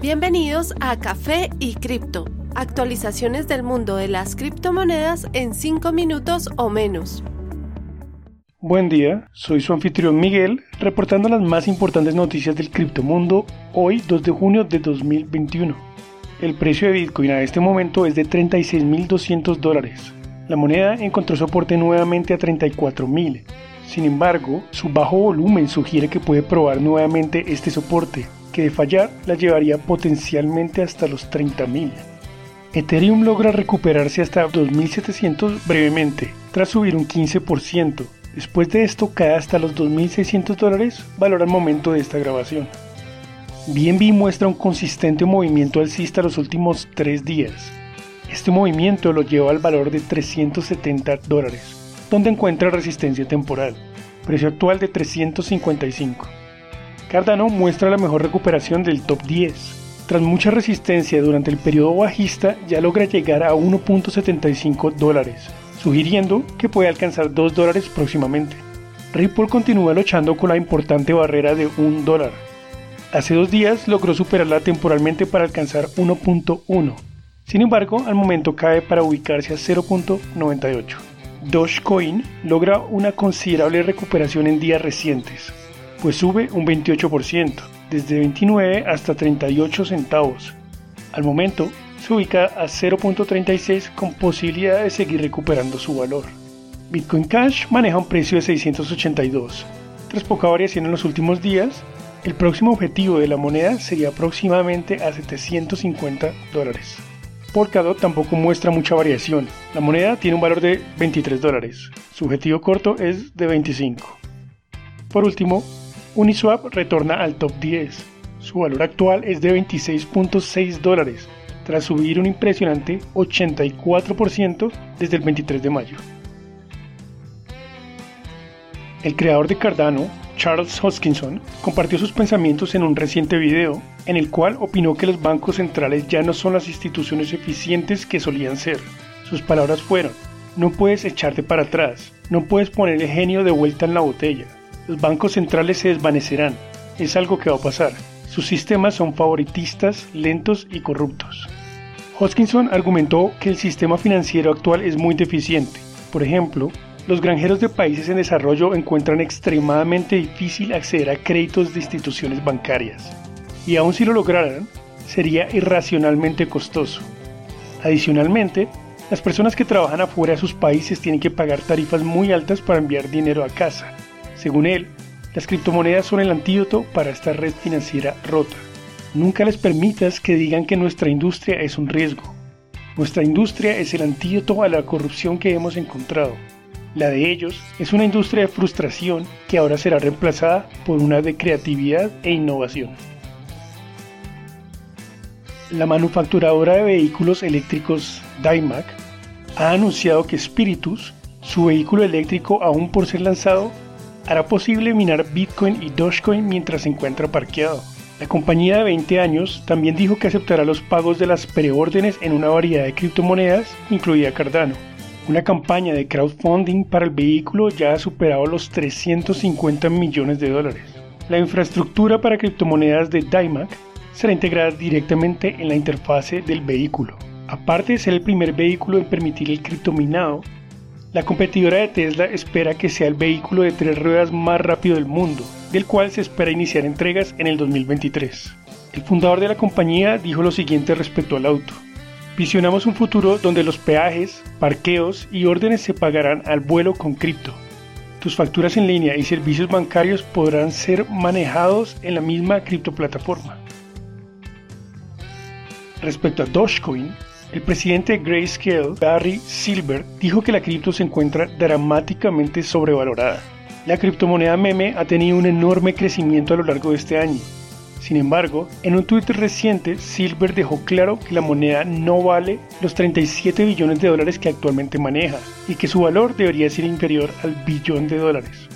Bienvenidos a Café y Cripto, actualizaciones del mundo de las criptomonedas en 5 minutos o menos. Buen día, soy su anfitrión Miguel, reportando las más importantes noticias del criptomundo hoy 2 de junio de 2021. El precio de Bitcoin a este momento es de 36.200 dólares. La moneda encontró soporte nuevamente a 34.000. Sin embargo, su bajo volumen sugiere que puede probar nuevamente este soporte, que de fallar la llevaría potencialmente hasta los 30.000. Ethereum logra recuperarse hasta 2.700 brevemente, tras subir un 15%. Después de esto cae hasta los 2.600 dólares, valor al momento de esta grabación. BNB muestra un consistente movimiento alcista los últimos tres días. Este movimiento lo lleva al valor de 370 dólares, donde encuentra resistencia temporal, precio actual de 355. Cardano muestra la mejor recuperación del top 10. Tras mucha resistencia durante el periodo bajista, ya logra llegar a 1.75 dólares, sugiriendo que puede alcanzar 2 dólares próximamente. Ripple continúa luchando con la importante barrera de 1 dólar. Hace dos días logró superarla temporalmente para alcanzar 1.1. Sin embargo, al momento cae para ubicarse a 0.98. Dogecoin logra una considerable recuperación en días recientes, pues sube un 28%, desde 29 hasta 38 centavos. Al momento, se ubica a 0.36 con posibilidad de seguir recuperando su valor. Bitcoin Cash maneja un precio de 682. Tras poca variación en los últimos días, el próximo objetivo de la moneda sería aproximadamente a 750 dólares. Polkadot tampoco muestra mucha variación. La moneda tiene un valor de 23 dólares. Su objetivo corto es de 25. Por último, Uniswap retorna al top 10. Su valor actual es de 26.6 dólares, tras subir un impresionante 84% desde el 23 de mayo. El creador de Cardano, Charles Hoskinson, compartió sus pensamientos en un reciente video en el cual opinó que los bancos centrales ya no son las instituciones eficientes que solían ser. Sus palabras fueron, no puedes echarte para atrás, no puedes poner el genio de vuelta en la botella, los bancos centrales se desvanecerán. Es algo que va a pasar. Sus sistemas son favoritistas, lentos y corruptos. Hoskinson argumentó que el sistema financiero actual es muy deficiente. Por ejemplo, los granjeros de países en desarrollo encuentran extremadamente difícil acceder a créditos de instituciones bancarias. Y aun si lo lograran, sería irracionalmente costoso. Adicionalmente, las personas que trabajan afuera de sus países tienen que pagar tarifas muy altas para enviar dinero a casa, según él, las criptomonedas son el antídoto para esta red financiera rota. Nunca les permitas que digan que nuestra industria es un riesgo. Nuestra industria es el antídoto a la corrupción que hemos encontrado. La de ellos es una industria de frustración que ahora será reemplazada por una de creatividad e innovación. La manufacturadora de vehículos eléctricos Daimac ha anunciado que Spiritus, su vehículo eléctrico aún por ser lanzado, hará posible minar Bitcoin y Dogecoin mientras se encuentra parqueado. La compañía de 20 años también dijo que aceptará los pagos de las preórdenes en una variedad de criptomonedas, incluida Cardano. Una campaña de crowdfunding para el vehículo ya ha superado los 350 millones de dólares. La infraestructura para criptomonedas de DIMAC será integrada directamente en la interfase del vehículo. Aparte de ser el primer vehículo en permitir el criptominado, la competidora de Tesla espera que sea el vehículo de tres ruedas más rápido del mundo, del cual se espera iniciar entregas en el 2023. El fundador de la compañía dijo lo siguiente respecto al auto. Visionamos un futuro donde los peajes, parqueos y órdenes se pagarán al vuelo con cripto. Tus facturas en línea y servicios bancarios podrán ser manejados en la misma criptoplataforma. Respecto a Dogecoin, el presidente de Grayscale, Barry Silver, dijo que la cripto se encuentra dramáticamente sobrevalorada. La criptomoneda meme ha tenido un enorme crecimiento a lo largo de este año. Sin embargo, en un tuit reciente, Silver dejó claro que la moneda no vale los 37 billones de dólares que actualmente maneja y que su valor debería ser inferior al billón de dólares.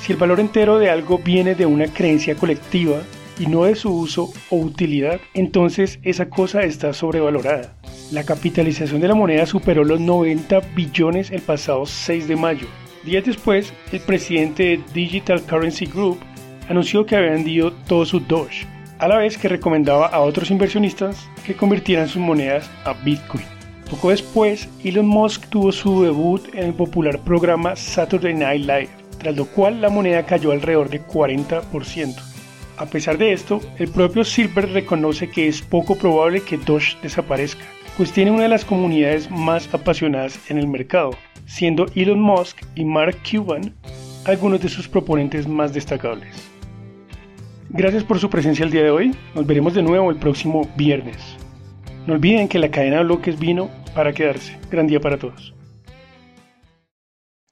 Si el valor entero de algo viene de una creencia colectiva y no de su uso o utilidad, entonces esa cosa está sobrevalorada. La capitalización de la moneda superó los 90 billones el pasado 6 de mayo. Días después, el presidente de Digital Currency Group anunció que había vendido todo su Doge. a la vez que recomendaba a otros inversionistas que convirtieran sus monedas a Bitcoin. Poco después, Elon Musk tuvo su debut en el popular programa Saturday Night Live, tras lo cual la moneda cayó alrededor de 40%. A pesar de esto, el propio Silver reconoce que es poco probable que Doge desaparezca, pues tiene una de las comunidades más apasionadas en el mercado, siendo Elon Musk y Mark Cuban algunos de sus proponentes más destacables. Gracias por su presencia el día de hoy, nos veremos de nuevo el próximo viernes. No olviden que la cadena de bloques vino para quedarse. Gran día para todos.